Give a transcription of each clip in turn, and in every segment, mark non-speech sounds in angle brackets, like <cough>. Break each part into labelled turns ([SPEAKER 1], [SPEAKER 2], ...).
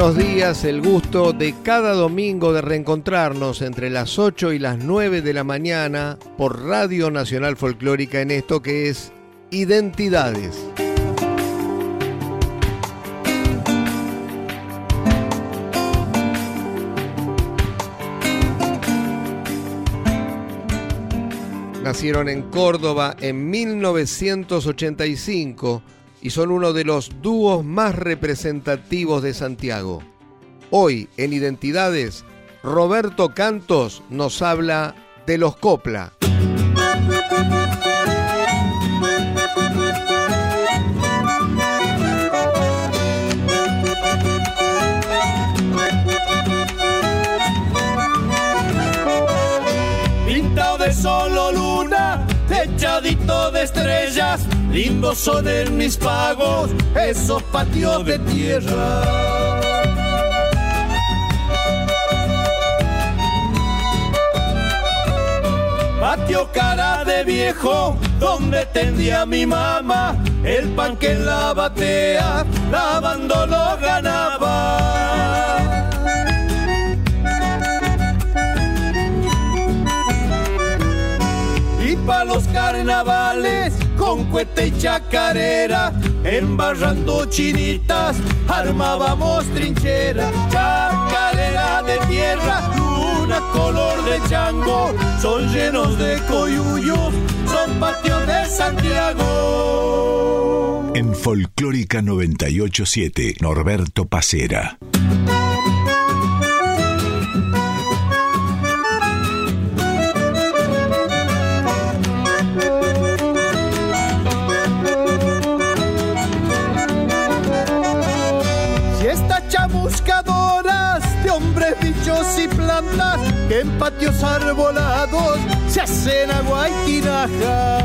[SPEAKER 1] Buenos días, el gusto de cada domingo de reencontrarnos entre las 8 y las 9 de la mañana por Radio Nacional Folclórica en esto que es Identidades. Nacieron en Córdoba en 1985 y son uno de los dúos más representativos de Santiago. Hoy, en Identidades, Roberto Cantos nos habla de los Copla.
[SPEAKER 2] Pintado de solo luna, techadito de estrellas, lindos son en mis pagos esos patios de tierra. Patio cara de viejo, donde tendía mi mamá, el pan que en la batea, lavando lo ganaba. Y pa' los carnavales, con cuete y chacarera, embarrando chinitas, armábamos trinchera, chacarera de tierra, luna color de chango, son llenos de coyuyos, son patios de Santiago.
[SPEAKER 3] En Folclórica 987, Norberto Pacera.
[SPEAKER 2] En patios arbolados se hacen agua y tinaja.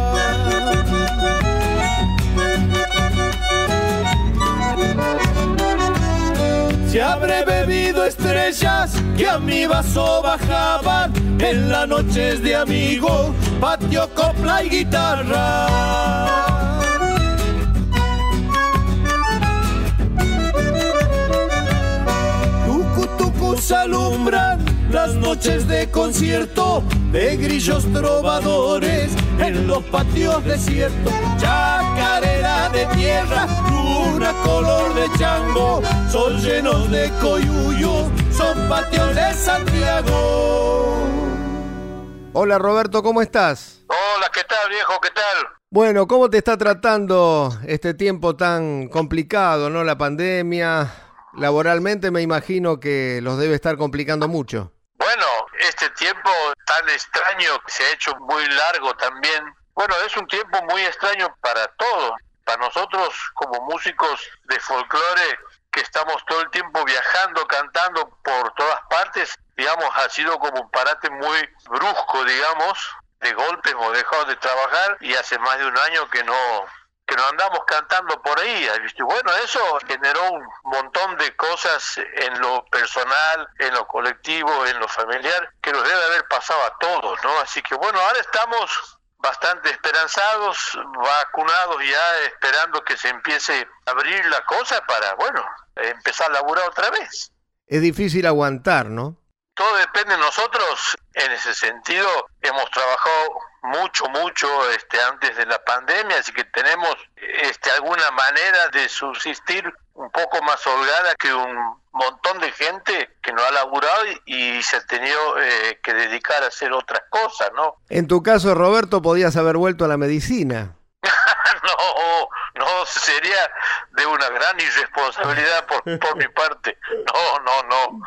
[SPEAKER 2] Si habré bebido estrellas que a mi vaso bajaban en las noches de amigo, patio, copla y guitarra. Tucutucus alumbran las noches de concierto de grillos trovadores en los patios desiertos. Chacarera de tierra, luna color de chango, son llenos de coyuyo, son patios de Santiago.
[SPEAKER 1] Hola Roberto, ¿cómo estás?
[SPEAKER 4] Hola, ¿qué tal viejo? ¿Qué tal?
[SPEAKER 1] Bueno, ¿cómo te está tratando este tiempo tan complicado, no? La pandemia, laboralmente me imagino que los debe estar complicando mucho.
[SPEAKER 4] Bueno, este tiempo tan extraño se ha hecho muy largo también. Bueno, es un tiempo muy extraño para todos. Para nosotros como músicos de folclore que estamos todo el tiempo viajando, cantando por todas partes, digamos, ha sido como un parate muy brusco, digamos. De golpe hemos dejado de trabajar y hace más de un año que no que no andamos cantando por ahí. ¿viste? Bueno, eso generó un montón de cosas en lo personal, en lo colectivo, en lo familiar, que nos debe haber pasado a todos, ¿no? Así que bueno, ahora estamos bastante esperanzados, vacunados ya, esperando que se empiece a abrir la cosa para, bueno, empezar a laburar otra vez.
[SPEAKER 1] Es difícil aguantar, ¿no?
[SPEAKER 4] Todo depende de nosotros. En ese sentido, hemos trabajado mucho, mucho este, antes de la pandemia, así que tenemos este, alguna manera de subsistir un poco más holgada que un montón de gente que no ha laburado y, y se ha tenido eh, que dedicar a hacer otras cosas, ¿no?
[SPEAKER 1] En tu caso, Roberto, podías haber vuelto a la medicina. <laughs>
[SPEAKER 4] no, no, sería de una gran irresponsabilidad por, por mi parte. No, no, no.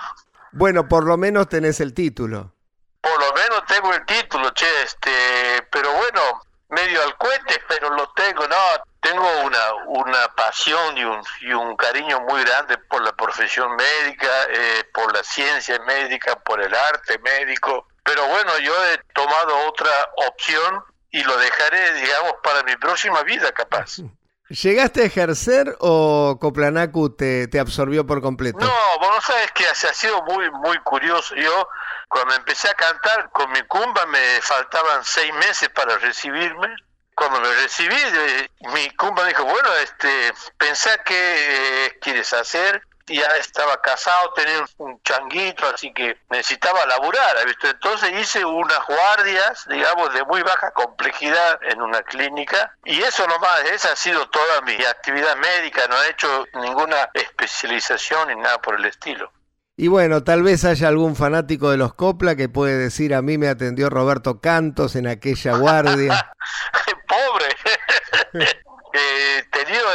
[SPEAKER 1] Bueno, por lo menos tenés el título.
[SPEAKER 4] Por lo menos tengo el título, che, este, pero bueno, medio al cohete, pero lo tengo, no, tengo una, una pasión y un, y un cariño muy grande por la profesión médica, eh, por la ciencia médica, por el arte médico, pero bueno, yo he tomado otra opción y lo dejaré, digamos, para mi próxima vida, capaz.
[SPEAKER 1] ¿Llegaste a ejercer o Coplanacu te, te absorbió por completo?
[SPEAKER 4] No, vos sabes que ha sido muy, muy curioso. Yo, cuando empecé a cantar con mi cumba, me faltaban seis meses para recibirme. Cuando me recibí, eh, mi cumba dijo, bueno, este, pensá qué eh, quieres hacer ya estaba casado, tenía un changuito, así que necesitaba laburar, ¿visto? Entonces hice unas guardias, digamos, de muy baja complejidad en una clínica y eso nomás, esa ha sido toda mi actividad médica, no he hecho ninguna especialización ni nada por el estilo.
[SPEAKER 1] Y bueno, tal vez haya algún fanático de los Copla que puede decir a mí me atendió Roberto Cantos en aquella guardia. <laughs>
[SPEAKER 4] Pobre. <laughs> He tenido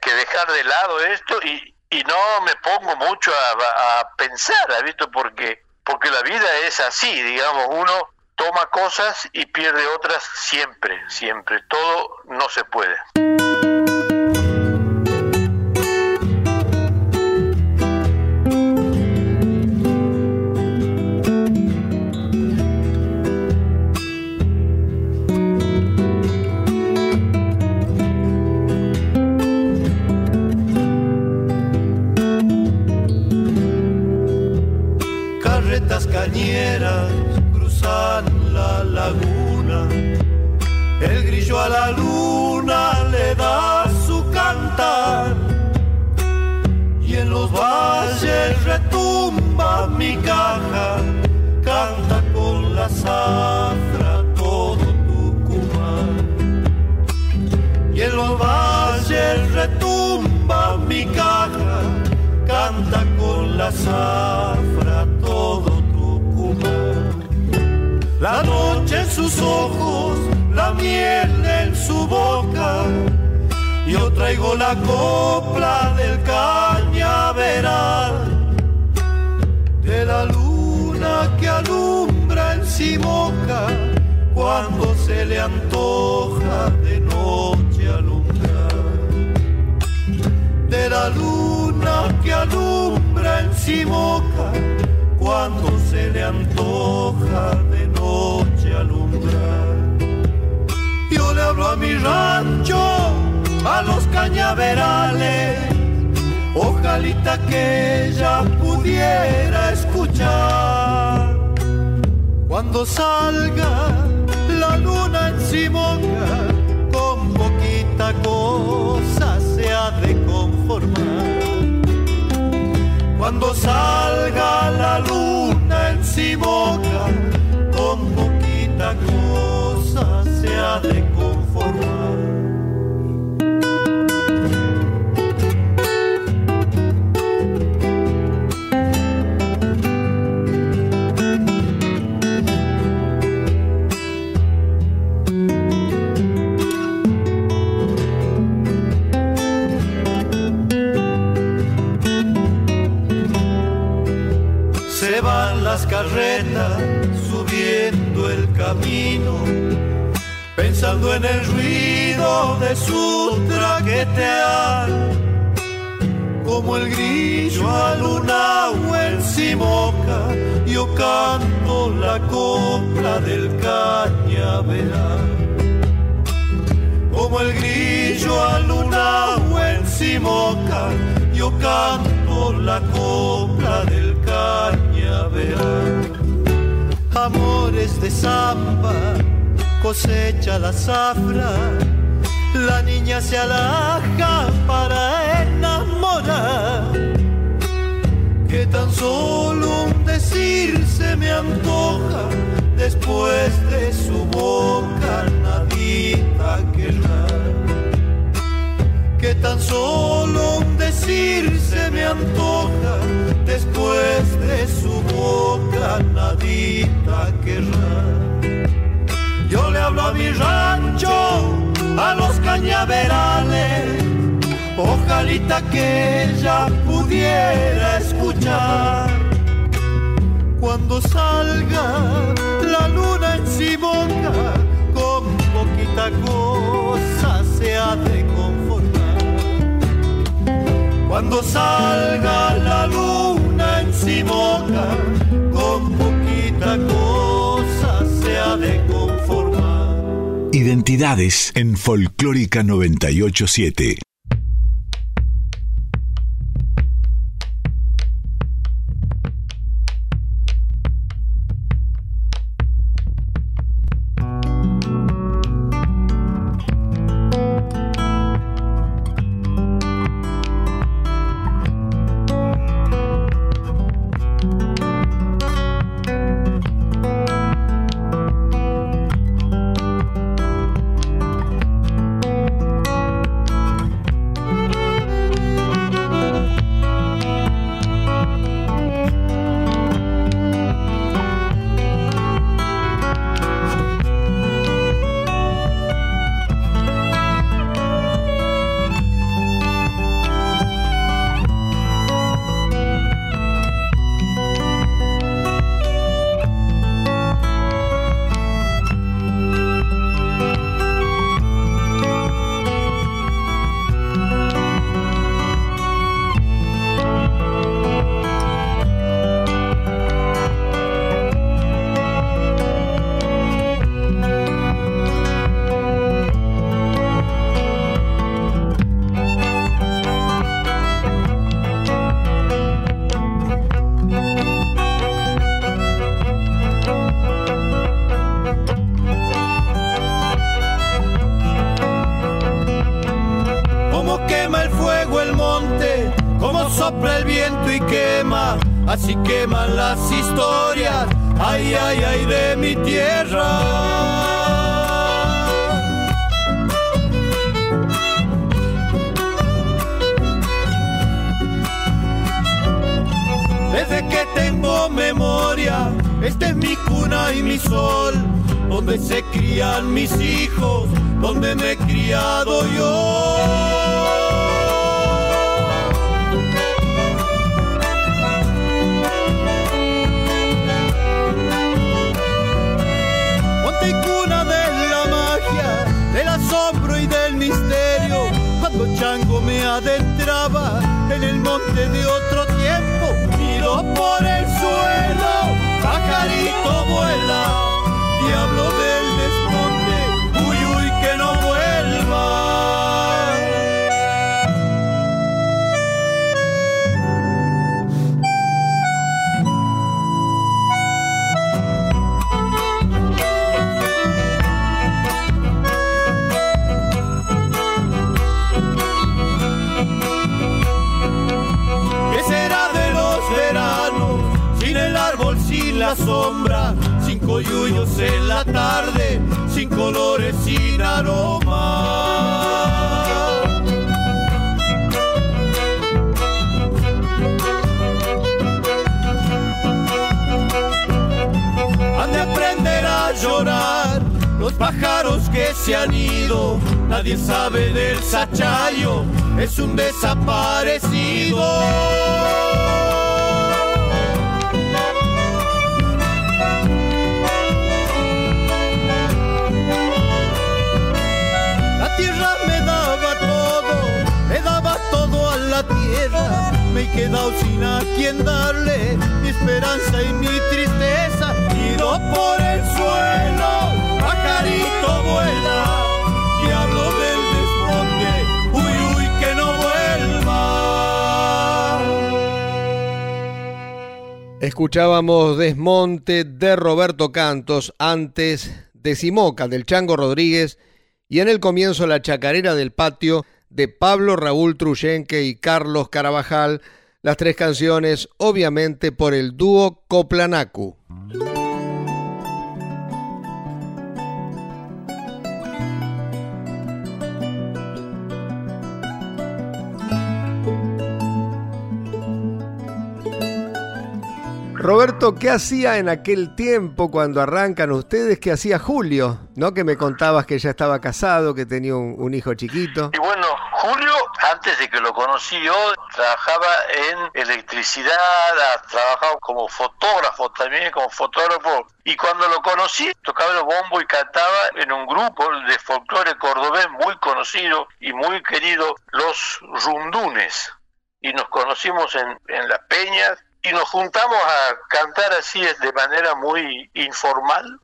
[SPEAKER 4] que dejar de lado esto y, y no me pongo mucho a, pensar, ¿ha visto? Porque, porque la vida es así, digamos, uno toma cosas y pierde otras siempre, siempre. Todo no se puede.
[SPEAKER 2] Cruzan la laguna. El grillo a la luna le da su cantar. Y en los valles retumba mi caja, canta con la zafra todo Tucumán. Y en los valles retumba mi caja, canta con la zafra sus ojos, la miel en su boca. Yo traigo la copla del cañaveral, de la luna que alumbra en Simoca cuando se le antoja de noche alumbrar. De la luna que alumbra en Simoca cuando se le antoja a mi rancho, a los cañaverales, ojalita que ella pudiera escuchar. Cuando salga la luna en Simonga, con poquita cosa se ha de conformar cuando salga la luna en Simoca, con poquita cosa se ha de conformar. Carreta subiendo el camino, pensando en el ruido de su traquetear, como el grillo a luna o Simoca, yo canto la copla del cañaveral. Como el grillo a luna o Simoca, yo canto la copla del cañaveral Amores de samba, cosecha la zafra, la niña se alaja para enamorar. Que tan solo un decir se me antoja después de su boca nadita querrá. Que tan solo un decir se me antoja después de su boca nadita querrá hablo a mi rancho,
[SPEAKER 3] a los cañaverales, ojalita que ella pudiera escuchar. Cuando salga la luna en Simonga, con poquita cosa se ha de conformar. Cuando salga la luna en Simonga, con poquita cosa se ha de conformar
[SPEAKER 2] identidades en Folclórica 987. en el monte de otro tiempo. Miro por el suelo, pajarito vuela, diablo de la sombra, cinco yuyos en la tarde, sin colores, sin aroma. Han de aprender a llorar los pájaros que se han ido, nadie sabe del sachayo, es un desaparecido. Me he quedado sin a quien darle mi esperanza y mi tristeza. Ido por el suelo, pajarito vuela. Del desmonte, uy, uy, que no vuelva.
[SPEAKER 1] Escuchábamos Desmonte de Roberto Cantos antes de Simoca, del Chango Rodríguez, y en el comienzo la chacarera del patio de Pablo Raúl Truyenque y Carlos Carabajal, las tres canciones obviamente por el dúo Coplanacu. Roberto, ¿qué hacía en aquel tiempo cuando arrancan ustedes? ¿Qué hacía Julio? ¿No? Que me contabas que ya estaba casado, que tenía un, hijo chiquito.
[SPEAKER 4] Julio, antes de que lo conocí yo, trabajaba en electricidad, ha trabajado como fotógrafo también, como fotógrafo. Y cuando lo conocí, tocaba el bombo y cantaba en un grupo de folclore cordobés muy conocido y muy querido, los Rundunes. Y nos conocimos en, en las peñas y nos juntamos a cantar así de manera muy informal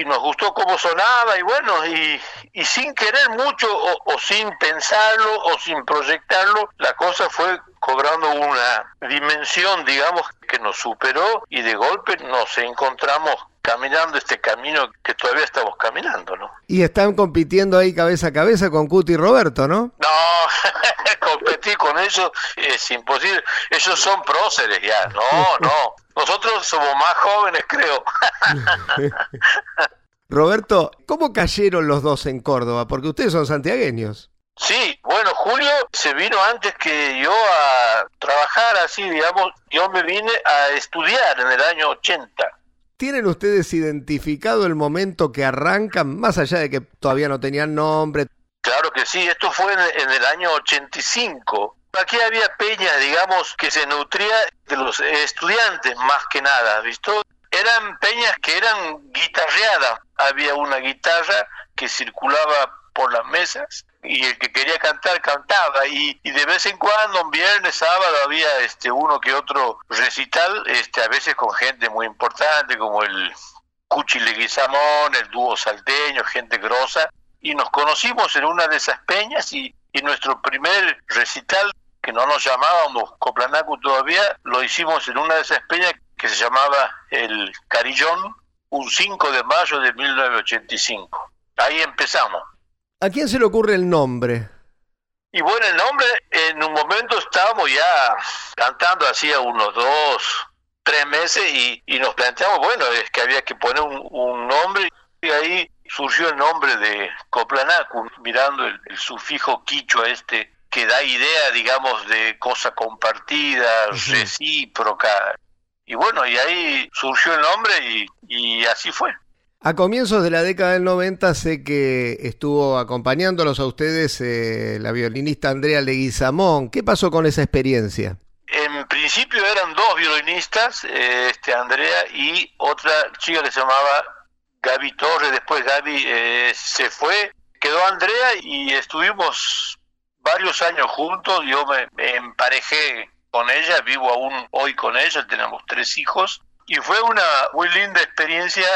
[SPEAKER 4] y nos gustó cómo sonaba y bueno, y, y sin querer mucho o, sin pensarlo o sin proyectarlo, la cosa fue cobrando una dimensión, digamos, que nos superó y de golpe nos encontramos caminando este camino que todavía estamos caminando, ¿no?
[SPEAKER 1] Y están compitiendo ahí cabeza a cabeza con Cuti y Roberto, ¿no?
[SPEAKER 4] No, <laughs> competir con ellos es imposible. Ellos son próceres ya. No, no. Nosotros somos más jóvenes, creo. <laughs>
[SPEAKER 1] Roberto, ¿cómo cayeron los dos en Córdoba? Porque ustedes son santiagueños.
[SPEAKER 4] Sí, bueno, Julio se vino antes que yo a trabajar así, digamos, yo me vine a estudiar en el año 80
[SPEAKER 1] ¿Tienen ustedes identificado el momento que arrancan, más allá de que todavía no tenían nombre?
[SPEAKER 4] Claro que sí, esto fue en, el año 85. Aquí había peña, digamos, que se nutría de los estudiantes más que nada, ¿visto? Eran peñas que eran guitarreadas. Había una guitarra que circulaba por las mesas y el que quería cantar cantaba y, de vez en cuando un viernes sábado había este uno que otro recital este a veces con gente muy importante como el Cuchi Leguizamón el dúo salteño gente grosa y nos conocimos en una de esas peñas y, y nuestro primer recital que no nos llamábamos Coplanacu todavía lo hicimos en una de esas peñas que se llamaba el Carillón un 5 de mayo de 1985 ahí empezamos.
[SPEAKER 1] ¿A quién se le ocurre el nombre?
[SPEAKER 4] Y bueno, el nombre, en un momento estábamos ya cantando hacía unos dos, tres meses y, nos planteamos, bueno, es que había que poner un, nombre. Y ahí surgió el nombre de Coplanacu, mirando el, sufijo quichua este que da idea, digamos, de cosa compartida, recíproca. Y bueno, y ahí surgió el nombre y, y así fue.
[SPEAKER 1] A comienzos de la década del 90 sé que estuvo acompañándolos a ustedes eh, la violinista Andrea Leguizamón. ¿Qué pasó con esa experiencia?
[SPEAKER 4] En principio eran dos violinistas, eh, este Andrea y otra chica que se llamaba Gaby Torres. Después Gaby eh, se fue, quedó Andrea y estuvimos varios años juntos. Yo me, emparejé con ella, vivo aún hoy con ella, tenemos tres hijos. Y fue una muy linda experiencia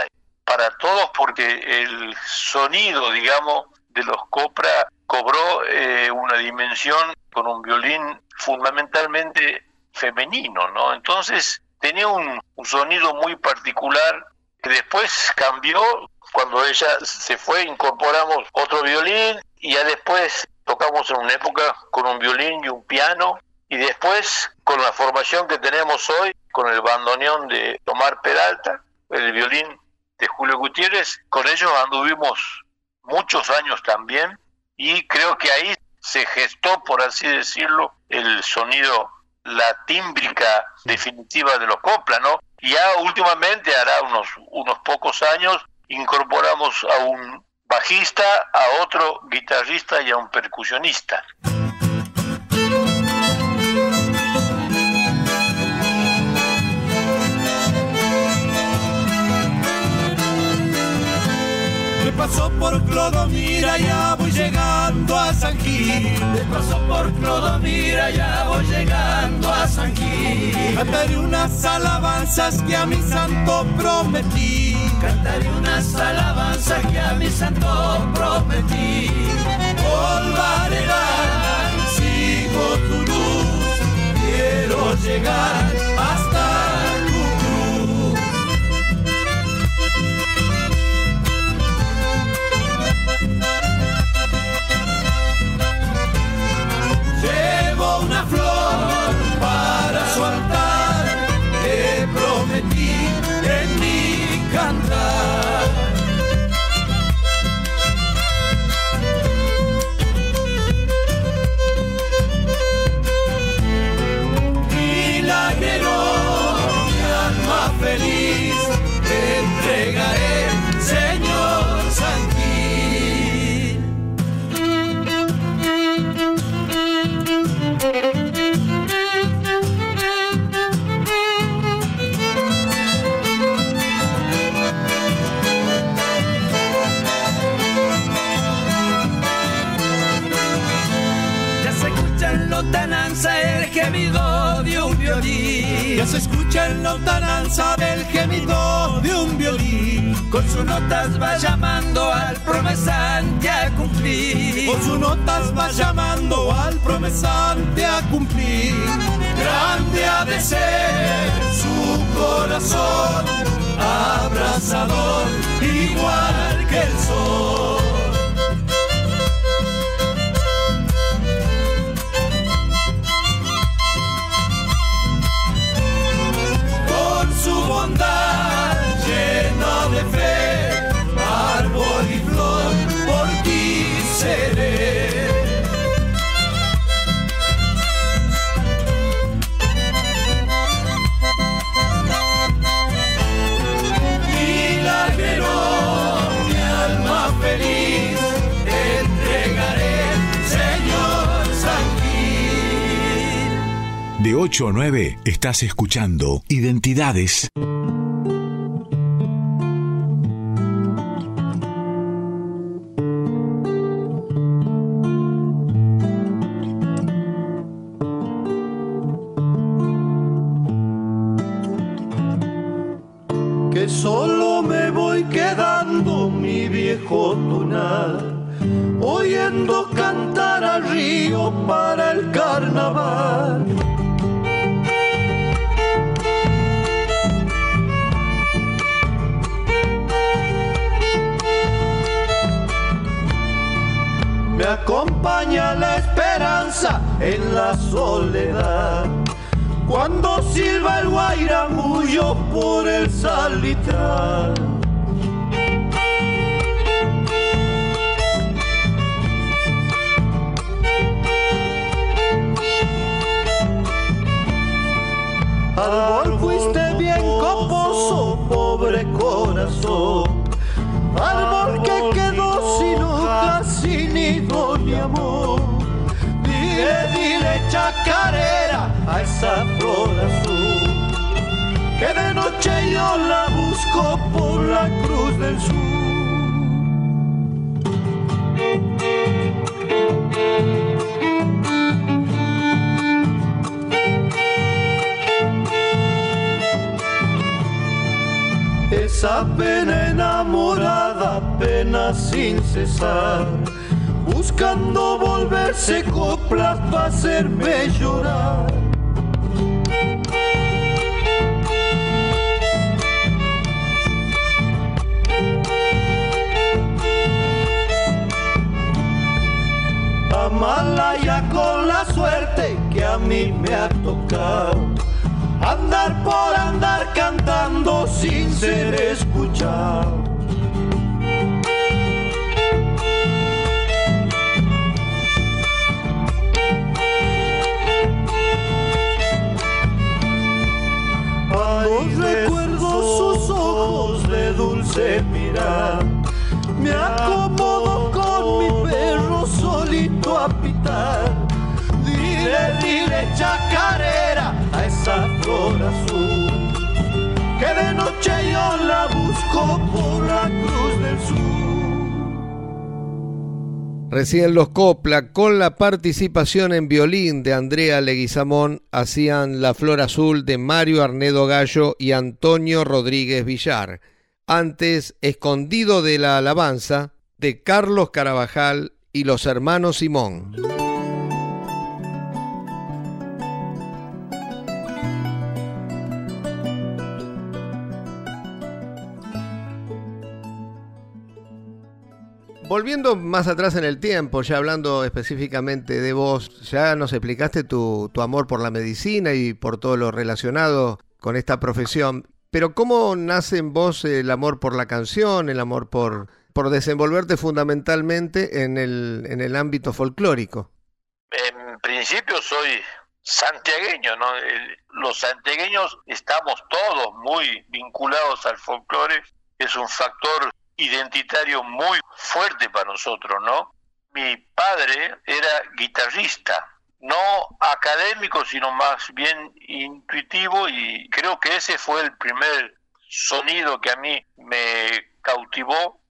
[SPEAKER 4] para todos porque el sonido, digamos, de los Copra cobró eh, una dimensión con un violín fundamentalmente femenino, ¿no? Entonces tenía un, sonido muy particular que después cambió cuando ella se fue, incorporamos otro violín y ya después tocamos en una época con un violín y un piano y después con la formación que tenemos hoy, con el bandoneón de Tomar Peralta, el violín de Julio Gutiérrez, con ellos anduvimos muchos años también y creo que ahí se gestó, por así decirlo, el sonido, la tímbrica definitiva de los copla, ¿no? Y ya últimamente, hará unos, unos pocos años, incorporamos a un bajista, a otro guitarrista y a un percusionista.
[SPEAKER 5] paso por Clodomira, ya voy llegando a San Gil.
[SPEAKER 2] Te paso por Clodomira, ya voy llegando a San Gil.
[SPEAKER 5] Cantaré unas alabanzas que a mi santo prometí.
[SPEAKER 2] Cantaré unas alabanzas que a mi santo prometí.
[SPEAKER 5] Volvaré sigo tu luz, quiero llegar
[SPEAKER 2] Se escucha en lontananza del gemido de un violín.
[SPEAKER 5] Con sus notas va llamando al promesante a cumplir.
[SPEAKER 2] Con sus notas va llamando al promesante a cumplir. Grande ha de ser su corazón, abrazador igual que el sol.
[SPEAKER 3] 8 a 9 estás escuchando Identidades.
[SPEAKER 2] En la soledad. Cuando silba el guairamullo por el salitral. Árbol fuiste bien coposo, pobre corazón. Árbol que quedó sin hojas, sin nido ni amor. A esa flor azul. Que de noche yo la busco por la cruz del sur. Esa pena enamorada, pena sin cesar, buscando volverse copla para hacerme llorar. Amalaya con la suerte que a mí me ha tocado. Andar por andar cantando sin ser escuchado. Recuerdo sus ojos de dulce mirar. Me acomodo con mi perro solito a pitar. Dile, dile, chacarera a esa flor azul.
[SPEAKER 1] Recién los Copla, con la participación en violín de Andrea Leguizamón, hacían La Flor Azul de Mario Arnedo Gallo y Antonio Rodríguez Villar. Antes, Escondido de la Alabanza, de Carlos Carabajal y los hermanos Simón. Volviendo más atrás en el tiempo, ya hablando específicamente de vos, ya nos explicaste tu, tu, amor por la medicina y por todo lo relacionado con esta profesión, pero ¿cómo nace en vos el amor por la canción, el amor por, por desenvolverte fundamentalmente en el, en el ámbito folclórico?
[SPEAKER 4] En principio soy santiagueño, ¿no? Los santiagueños estamos todos muy vinculados al folclore, es un factor identitario muy fuerte para nosotros, ¿no? Mi padre era guitarrista, no académico, sino más bien intuitivo y creo que ese fue el primer sonido que a mí me cautivó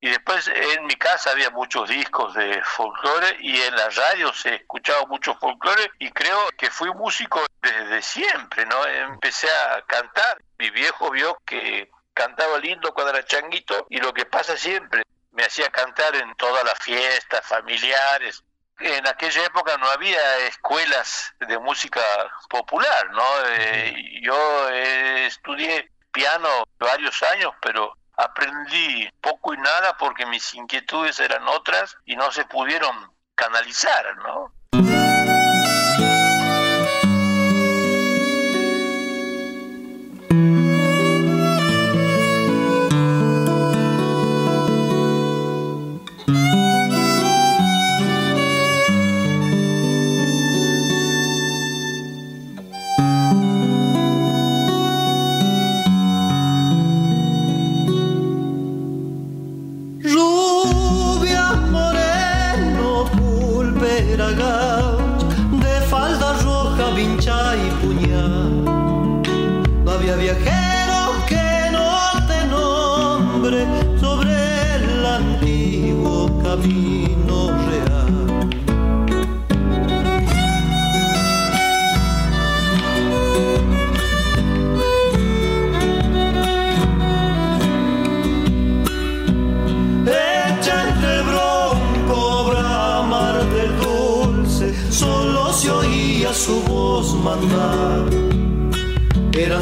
[SPEAKER 4] Y después en mi casa había muchos discos de folclore y en la radio se escuchaba mucho folclore y creo que fui músico desde siempre, ¿no? Empecé a cantar. Mi viejo vio que cantaba lindo cuando era changuito y lo que pasa siempre, me hacía cantar en todas las fiestas familiares. En aquella época no había escuelas de música popular, ¿no? Eh, yo estudié piano varios años, pero aprendí poco y nada porque mis inquietudes eran otras y no se pudieron canalizar, ¿no?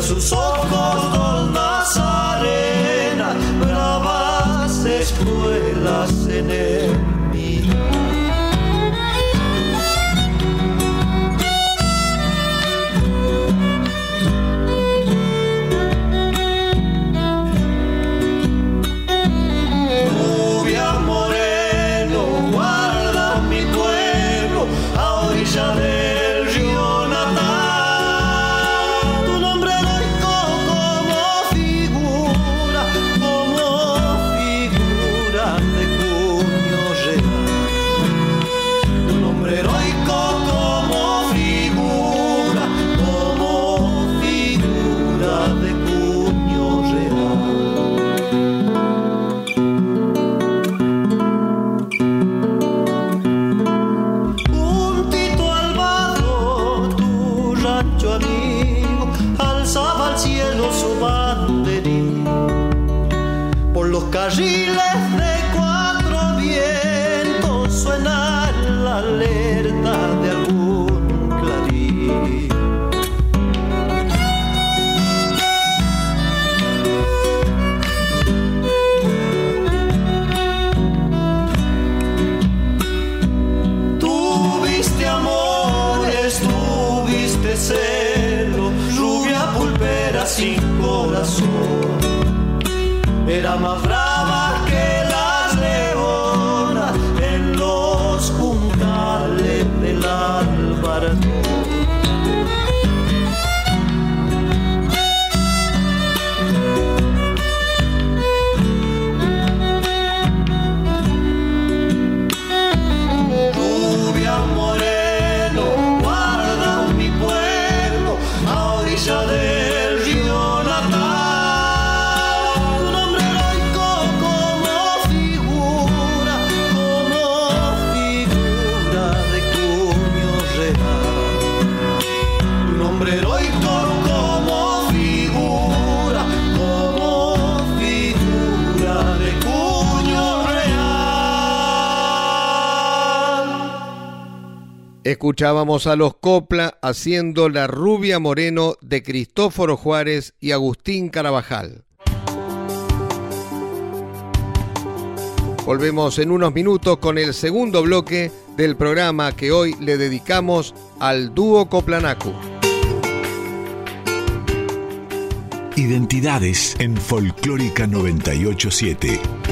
[SPEAKER 2] Eran sus
[SPEAKER 1] Escuchábamos a los Copla haciendo La rubia moreno de Cristóforo Juárez y Agustín Carabajal. Volvemos en unos minutos con el segundo bloque del programa que hoy le dedicamos al dúo Coplanacu.
[SPEAKER 3] Identidades en Folclórica 987.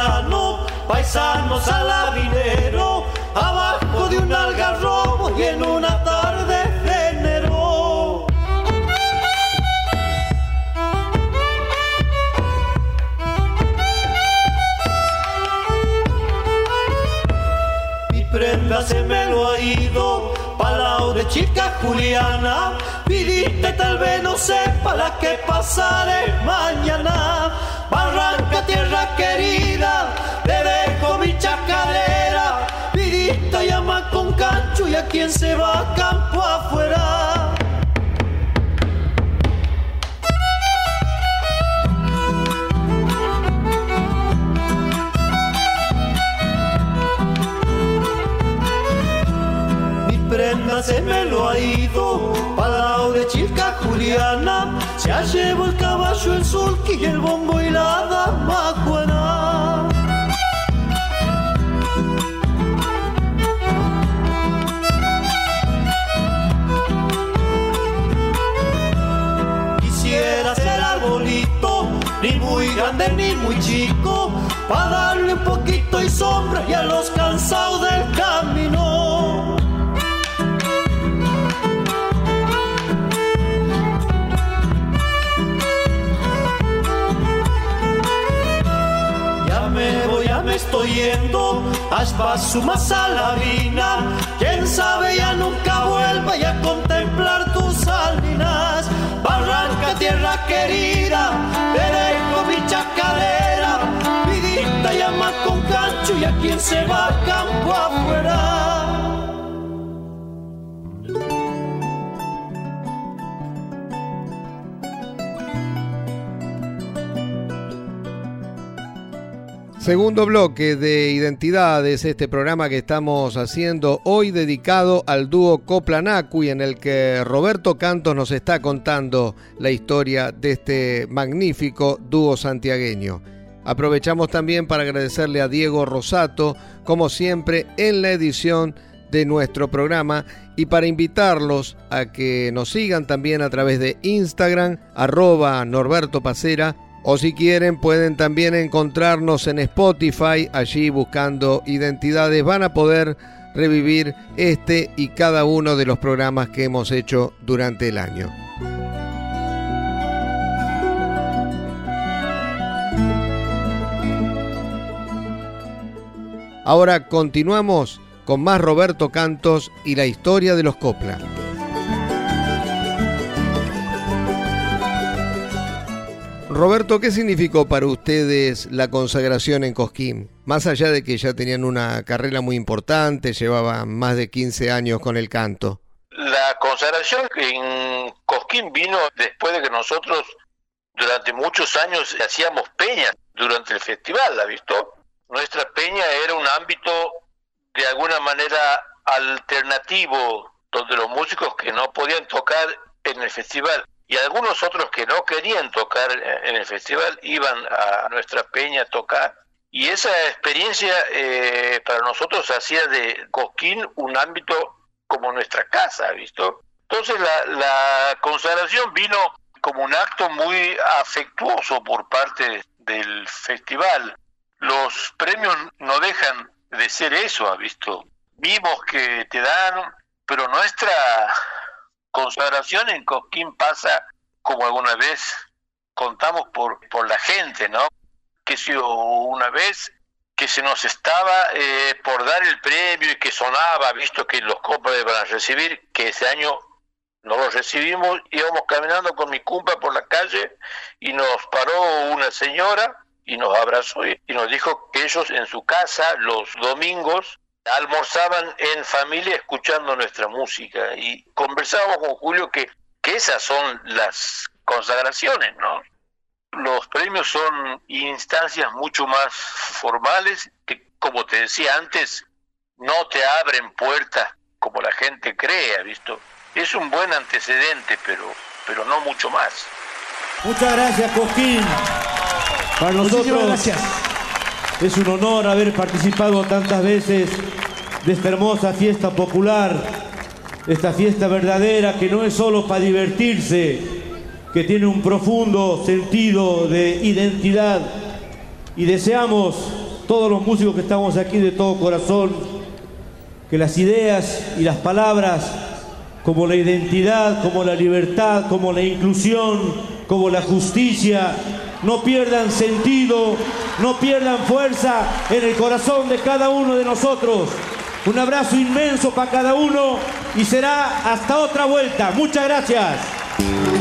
[SPEAKER 2] Paisano, paisano salabinero, abajo de un algarrobo y en una tarde de enero. Mi prenda se me lo ha ido, palao de chica Juliana, pidiste tal vez no sepa la que pasaré mañana. Quien se va campo afuera. Mi prenda se me lo ha ido, palao de chica Juliana, se ha llevado el caballo, el y el bombo y la dama muy chico, para darle un poquito y sombra y a los cansados del camino. Ya me voy, ya me estoy yendo, hasta su Salavina. Quién sabe, ya nunca vuelva y a se va campo afuera.
[SPEAKER 1] Segundo bloque de Identidades, este programa que estamos haciendo hoy dedicado al dúo Coplanacui, en el que Roberto Cantos nos está contando la historia de este magnífico dúo santiagueño. Aprovechamos también para agradecerle a Diego Rosato, como siempre, en la edición de nuestro programa y para invitarlos a que nos sigan también a través de Instagram, arroba Norberto Pacera, o si quieren pueden también encontrarnos en Spotify, allí buscando identidades van a poder revivir este y cada uno de los programas que hemos hecho durante el año. Ahora continuamos con más Roberto Cantos y la historia de los Copla. Roberto, ¿qué significó para ustedes la consagración en Cosquín? Más allá de que ya tenían una carrera muy importante, llevaban más de 15 años con el canto.
[SPEAKER 4] La consagración en Cosquín vino después de que nosotros durante muchos años hacíamos peñas durante el festival, ¿la visto? Nuestra peña era un ámbito de alguna manera alternativo, donde los músicos que no podían tocar en el festival y algunos otros que no querían tocar en el festival iban a nuestra peña a tocar. Y esa experiencia eh, para nosotros hacía de Cosquín un ámbito como nuestra casa, ¿visto? Entonces la, la consagración vino como un acto muy afectuoso por parte del festival. Los premios no dejan de ser eso, ¿ha visto? Vimos que te dan, pero nuestra consagración en Cosquín pasa como alguna vez contamos por, por la gente, ¿no? Que si una vez que se nos estaba eh, por dar el premio y que sonaba, visto que los compas iban a recibir, que ese año no lo recibimos, íbamos caminando con mi cumpa por la calle y nos paró una señora y nos abrazó y, nos dijo que ellos en su casa los domingos almorzaban en familia escuchando nuestra música y conversábamos con Julio que, que esas son las consagraciones, ¿no? Los premios son instancias mucho más formales que, como te decía antes, no te abren puertas como la gente cree, ¿visto? Es un buen antecedente, pero, pero no mucho más.
[SPEAKER 6] Muchas gracias, Coquín. Para nosotros es un honor haber participado tantas veces de esta hermosa fiesta popular, esta fiesta verdadera que no es solo para divertirse, que tiene un profundo sentido de identidad. Y deseamos todos los músicos que estamos aquí de todo corazón que las ideas y las palabras como la identidad, como la libertad, como la inclusión, como la justicia, no pierdan sentido, no pierdan fuerza en el corazón de cada uno de nosotros. Un abrazo inmenso para cada uno y será hasta otra vuelta. Muchas gracias.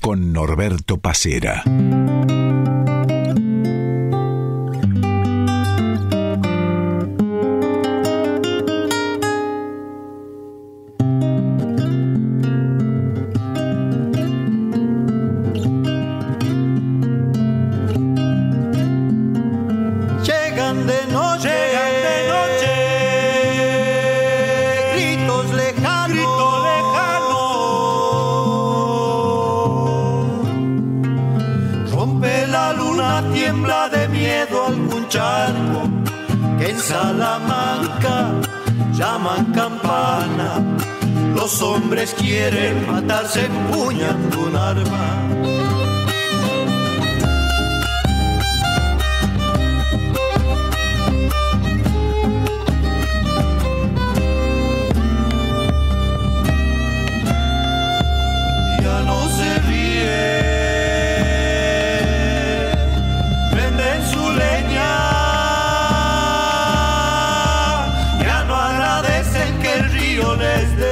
[SPEAKER 6] con
[SPEAKER 3] Norberto Pacera.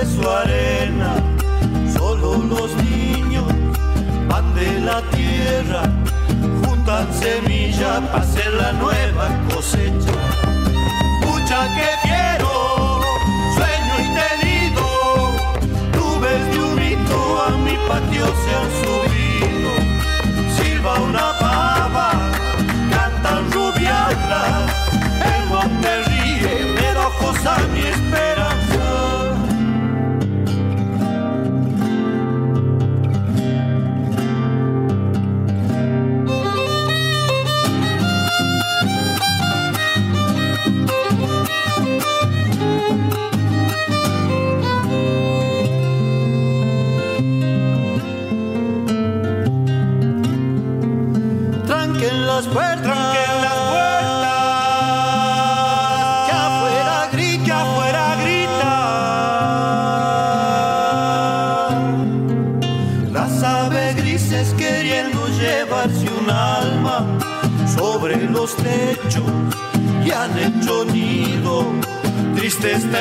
[SPEAKER 2] su arena, solo los niños van de la tierra, juntan semilla para hacer la nueva cosecha. Mucha que quiero, sueño y tenido, nubes de humito a mi patio se han subido, silba una pava, cantan rubiadas, el monte ríe, pero cosa mi espera.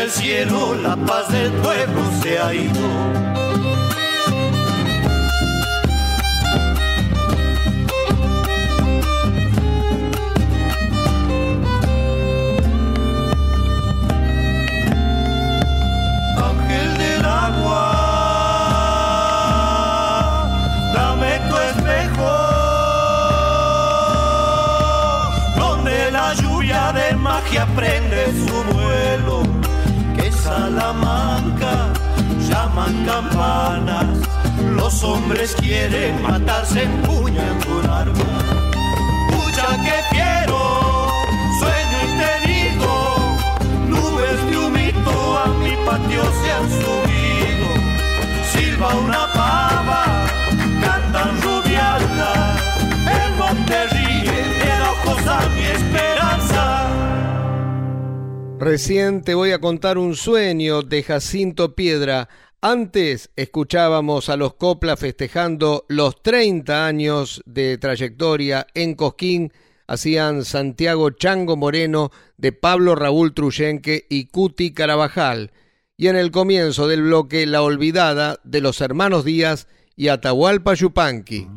[SPEAKER 2] El cielo, la paz del pueblo se ha ido. ángel del llaman campanas, los hombres quieren matarse empuñando un arma, mucha que quiero, sueño y te digo, nubes de humito a mi patio se han subido. Silba una pava, cantan rubiata, el monte ríe, de ojos a mi esperanza.
[SPEAKER 1] Recién te voy a contar un sueño de Jacinto Piedra. Antes escuchábamos a los Copla festejando los 30 años de trayectoria en Cosquín. Hacían Santiago Chango Moreno de Pablo Raúl Truyenque y Cuti Carabajal. Y en el comienzo del bloque La Olvidada de los hermanos Díaz y Atahualpa Yupanqui.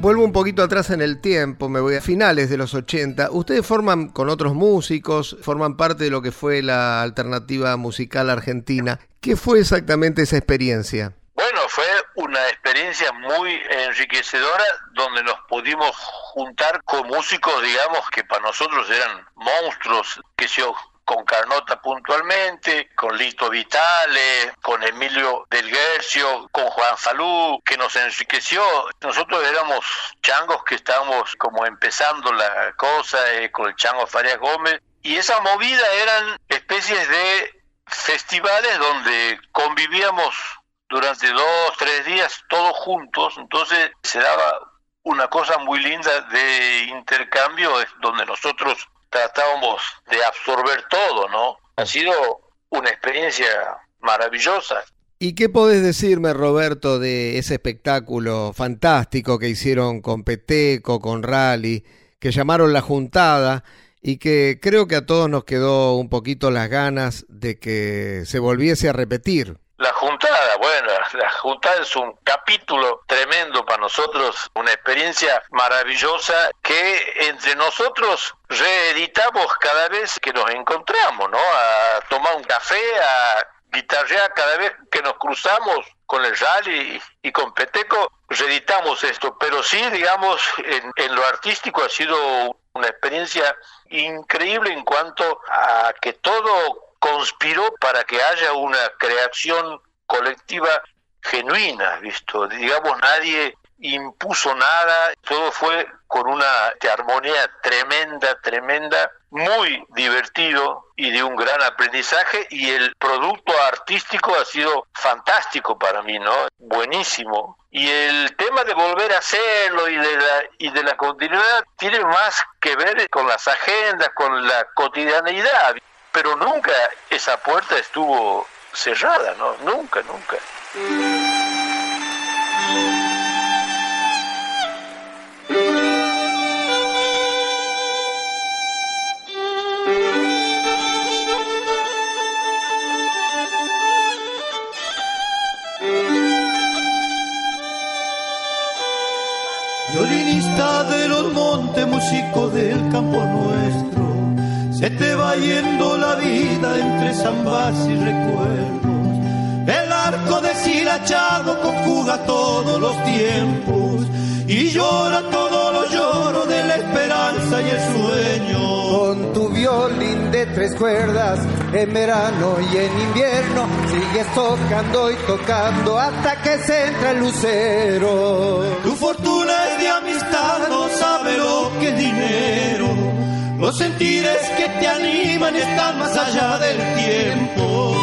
[SPEAKER 1] Vuelvo un poquito atrás en el tiempo, me voy a finales de los 80. Ustedes forman con otros músicos, forman parte de lo que fue la alternativa musical argentina. ¿Qué fue exactamente esa experiencia?
[SPEAKER 4] Bueno, fue una experiencia muy enriquecedora donde nos pudimos juntar con músicos, digamos, que para nosotros eran monstruos, que se con Carnota puntualmente, con Lito Vitale, con Emilio Del Guercio, con Juan Falú, que nos enriqueció. Nosotros éramos changos que estábamos como empezando la cosa eh, con el chango Farias Gómez, y esa movida eran especies de festivales donde convivíamos durante dos, tres días todos juntos, entonces se daba una cosa muy linda de intercambio, donde nosotros tratábamos de absorber todo, ¿no? Ha sido una experiencia maravillosa.
[SPEAKER 1] ¿Y qué podés decirme, Roberto, de ese espectáculo fantástico que hicieron con Peteco, con Rally, que llamaron La Juntada y que creo que a todos nos quedó un poquito las ganas de que se volviese a repetir?
[SPEAKER 4] La juntada, bueno, <laughs> la juntada es un capítulo tremendo para nosotros, una experiencia maravillosa que entre nosotros reeditamos cada vez que nos encontramos, ¿no? A tomar un café, a guitarrear cada vez que nos cruzamos con el rally y, con Peteco, reeditamos esto, pero sí, digamos, en, en lo artístico ha sido una experiencia increíble en cuanto a que todo conspiró para que haya una creación colectiva genuina, visto, digamos nadie impuso nada, todo fue con una armonía tremenda, tremenda, muy divertido y de un gran aprendizaje y el producto artístico ha sido fantástico para mí, ¿no? Buenísimo. Y el tema de volver a hacerlo y de la, y de la continuidad tiene más que ver con las agendas, con la cotidianeidad pero nunca esa puerta estuvo cerrada, ¿no? Nunca, nunca.
[SPEAKER 2] Violinista de los montes, músico del campo nuestro se te va yendo la vida entre zambas y recuerdos. El arco deshilachado conjuga todos los tiempos y llora todo lo lloro de la esperanza y el sueño.
[SPEAKER 7] Con tu violín de tres cuerdas, en verano y en invierno, sigues tocando y tocando hasta que se entra el lucero.
[SPEAKER 2] Tu fortuna es de amistad, no sabe lo que es dinero. Los sentires que te animan están más allá del tiempo.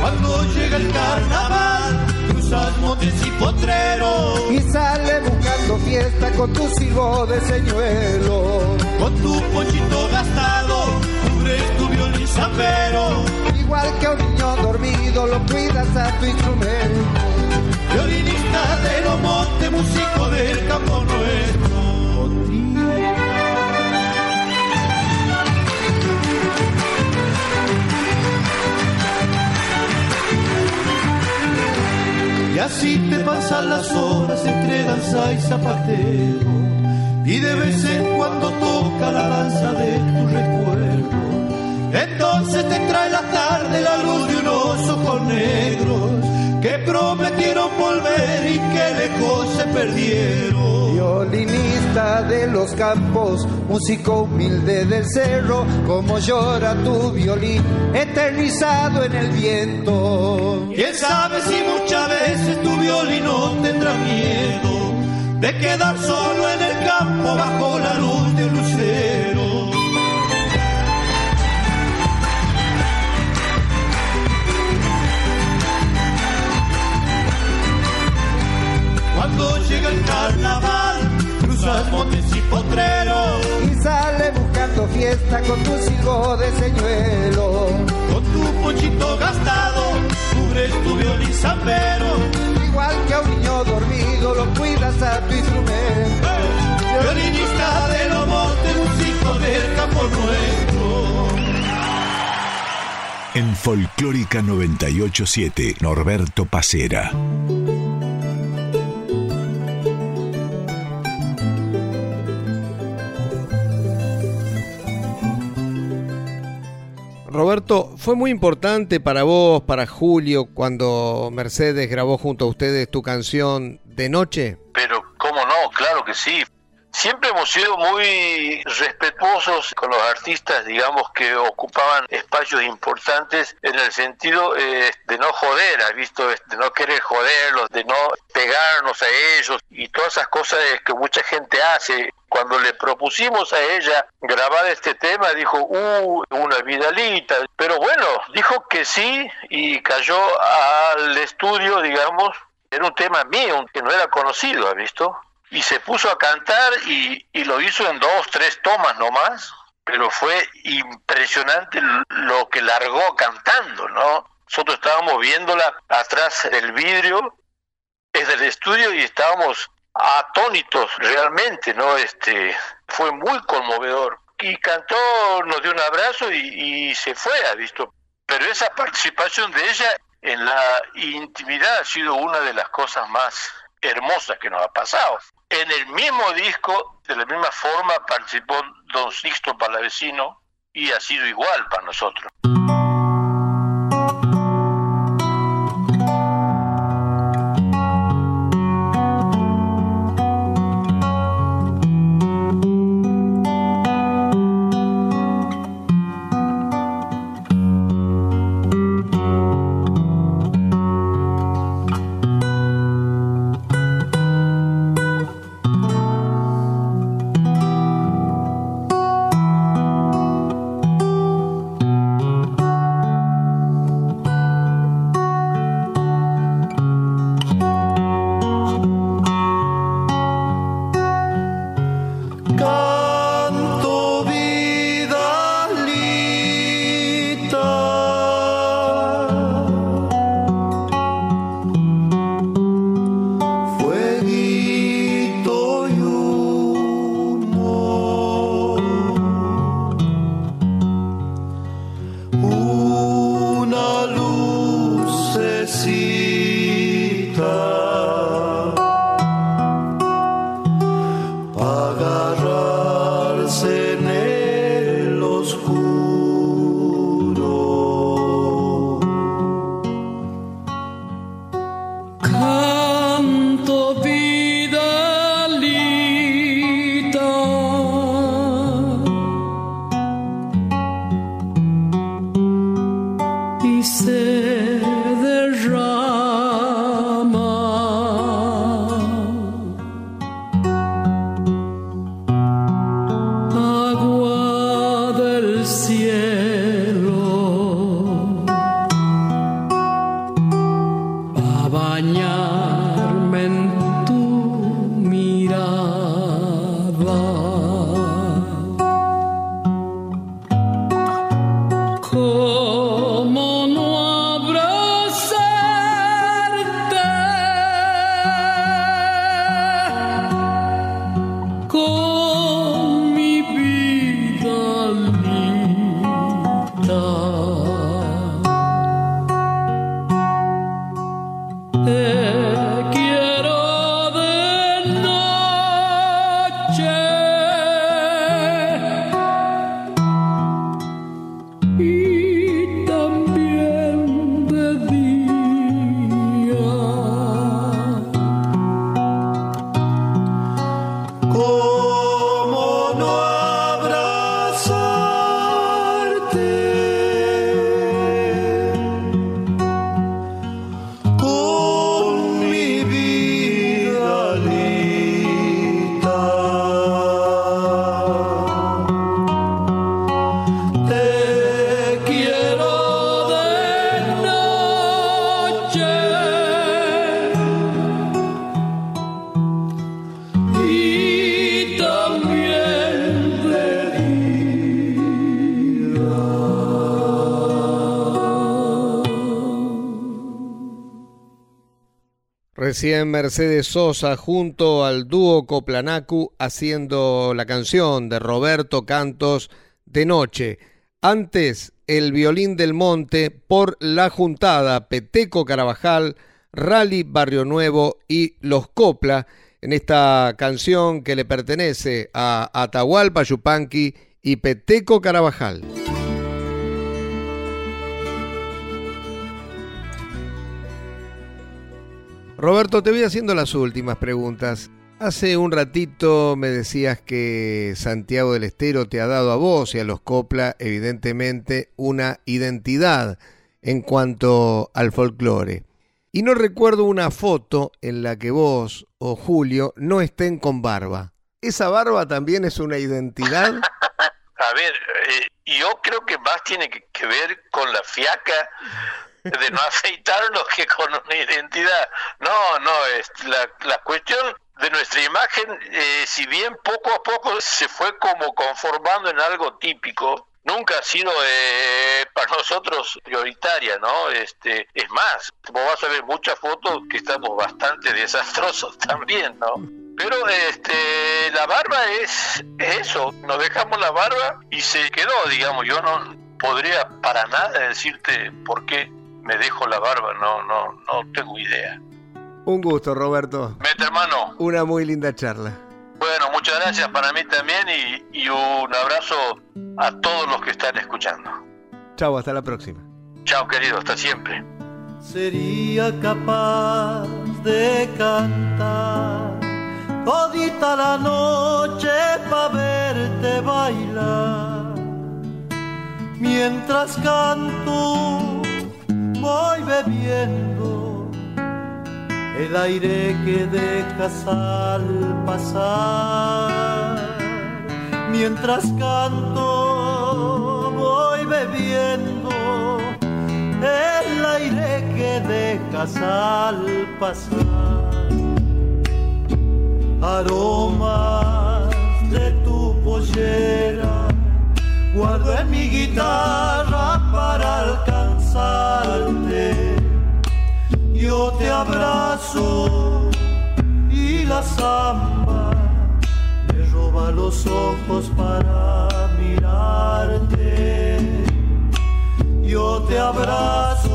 [SPEAKER 2] Cuando llega el carnaval, cruzas montes y potreros.
[SPEAKER 7] Y sale buscando fiesta con tu silbo de señuelo.
[SPEAKER 2] Con tu ponchito gastado, tu violín.
[SPEAKER 7] Igual que a un niño dormido, lo cuidas a tu instrumento.
[SPEAKER 2] Violinista de los montes, músico del campo nuestro. Y así te pasan las horas entre danza y zapatero. Y de vez en cuando toca la danza de tu recuerdo. Entonces te trae la tarde la luz de unos ojos negros que prometieron volver y que lejos se perdieron.
[SPEAKER 7] Violinista de los campos, músico humilde del cerro, como llora tu violín, eternizado en el viento.
[SPEAKER 2] Quién sabe si muchas veces tu violín no tendrá miedo de quedar solo en el campo bajo la luz de un lucero.
[SPEAKER 7] Fiesta con tu silbo de señuelo.
[SPEAKER 2] Con tu ponchito gastado, cubres tu violín zapero.
[SPEAKER 7] Igual que a un niño dormido, lo cuidas a tu instrumento.
[SPEAKER 2] Violinista de los montes, músico del campo nuestro.
[SPEAKER 3] En Folclórica 987, Norberto Pacera.
[SPEAKER 1] Roberto, fue muy importante para vos, para Julio, cuando Mercedes grabó junto a ustedes tu canción De Noche.
[SPEAKER 4] Pero, ¿cómo no? Claro que sí. Siempre hemos sido muy respetuosos con los artistas, digamos, que ocupaban espacios importantes en el sentido eh, de no joder, ¿has visto? De no querer joderlos, de no pegarnos a ellos y todas esas cosas que mucha gente hace. Cuando le propusimos a ella grabar este tema, dijo, uh, una vidalita. Pero bueno, dijo que sí y cayó al estudio, digamos. Era un tema mío, que no era conocido, ¿has visto? y se puso a cantar y, y, lo hizo en dos, tres tomas nomás, pero fue impresionante lo que largó cantando, ¿no? Nosotros estábamos viéndola atrás del vidrio, desde el estudio y estábamos atónitos realmente, ¿no? Este, fue muy conmovedor. Y cantó, nos dio un abrazo y, se fue, ha visto. Pero esa participación de ella en la intimidad ha sido una de las cosas más hermosas que nos ha pasado. En el mismo disco, de la misma forma, participó don Sixto Palavecino y ha sido igual para nosotros.
[SPEAKER 1] Recién Mercedes Sosa junto al dúo Coplanacu haciendo la canción de Roberto Cantos de noche. Antes, el violín del monte por La Juntada, Peteco Carabajal, Rally Barrio Nuevo y Los Copla en esta canción que le pertenece a Atahualpa Yupanqui y Peteco Carabajal. Roberto, te voy haciendo las últimas preguntas. Hace un ratito me decías que Santiago del Estero te ha dado a vos y a los Copla, evidentemente, una identidad en cuanto al folclore. Y no recuerdo una foto en la que vos o Julio no estén con barba. ¿Esa barba también es una identidad? <laughs>
[SPEAKER 4] A ver, eh, yo creo que más tiene que ver con la fiaca de no <laughs> afeitarnos que con una identidad. No, no, es la, la cuestión de nuestra imagen, eh, si bien poco a poco se fue como conformando en algo típico, nunca ha sido eh, para nosotros prioritaria, ¿no? Este, es más, vos vas a ver muchas fotos que estamos bastante desastrosos <laughs> también, ¿no? Pero este, la barba es, es eso, nos dejamos la barba y se quedó, digamos, yo no podría para nada decirte por qué me dejo la barba, no, no, no tengo idea.
[SPEAKER 1] Un gusto, Roberto.
[SPEAKER 4] Mete hermano.
[SPEAKER 1] Una muy linda charla.
[SPEAKER 4] Bueno, muchas gracias para mí también y, y un abrazo a todos los que están escuchando.
[SPEAKER 1] Chao, hasta la próxima.
[SPEAKER 4] Chao, querido, hasta siempre.
[SPEAKER 2] Sería capaz de cantar todita la noche para verte bailar. Mientras canto voy bebiendo el aire que dejas al pasar. Mientras canto voy bebiendo el aire que dejas al pasar. Aromas de tu pollera guardo en mi guitarra para alcanzarte. Yo te abrazo y la samba me roba los ojos para mirarte. Yo te abrazo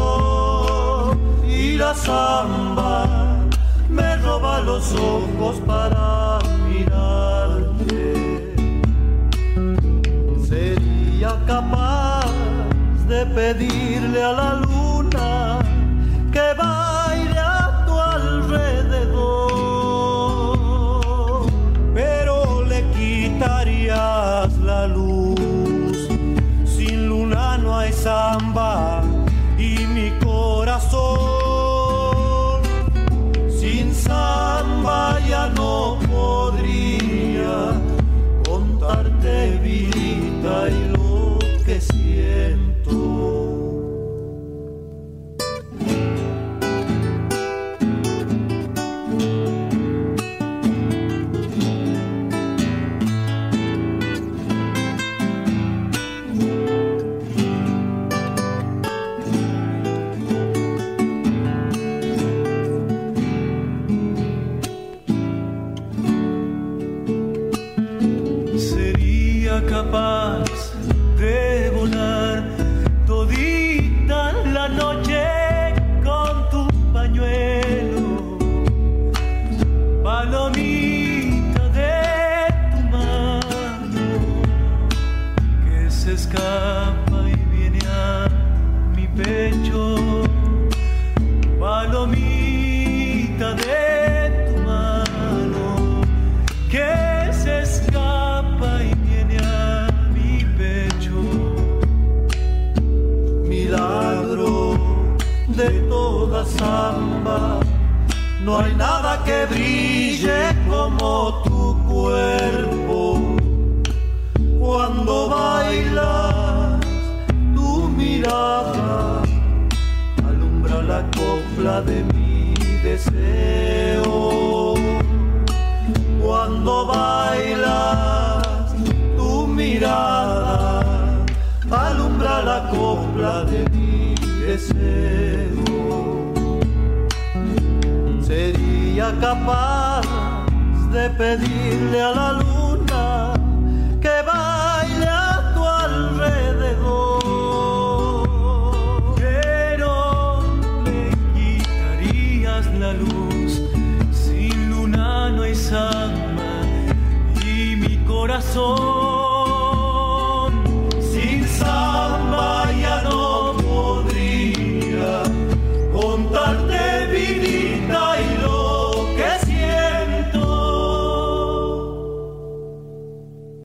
[SPEAKER 2] y la samba los ojos para mirarte. Capaz de pedirle a la luna que baile capaz de pedirle a la luna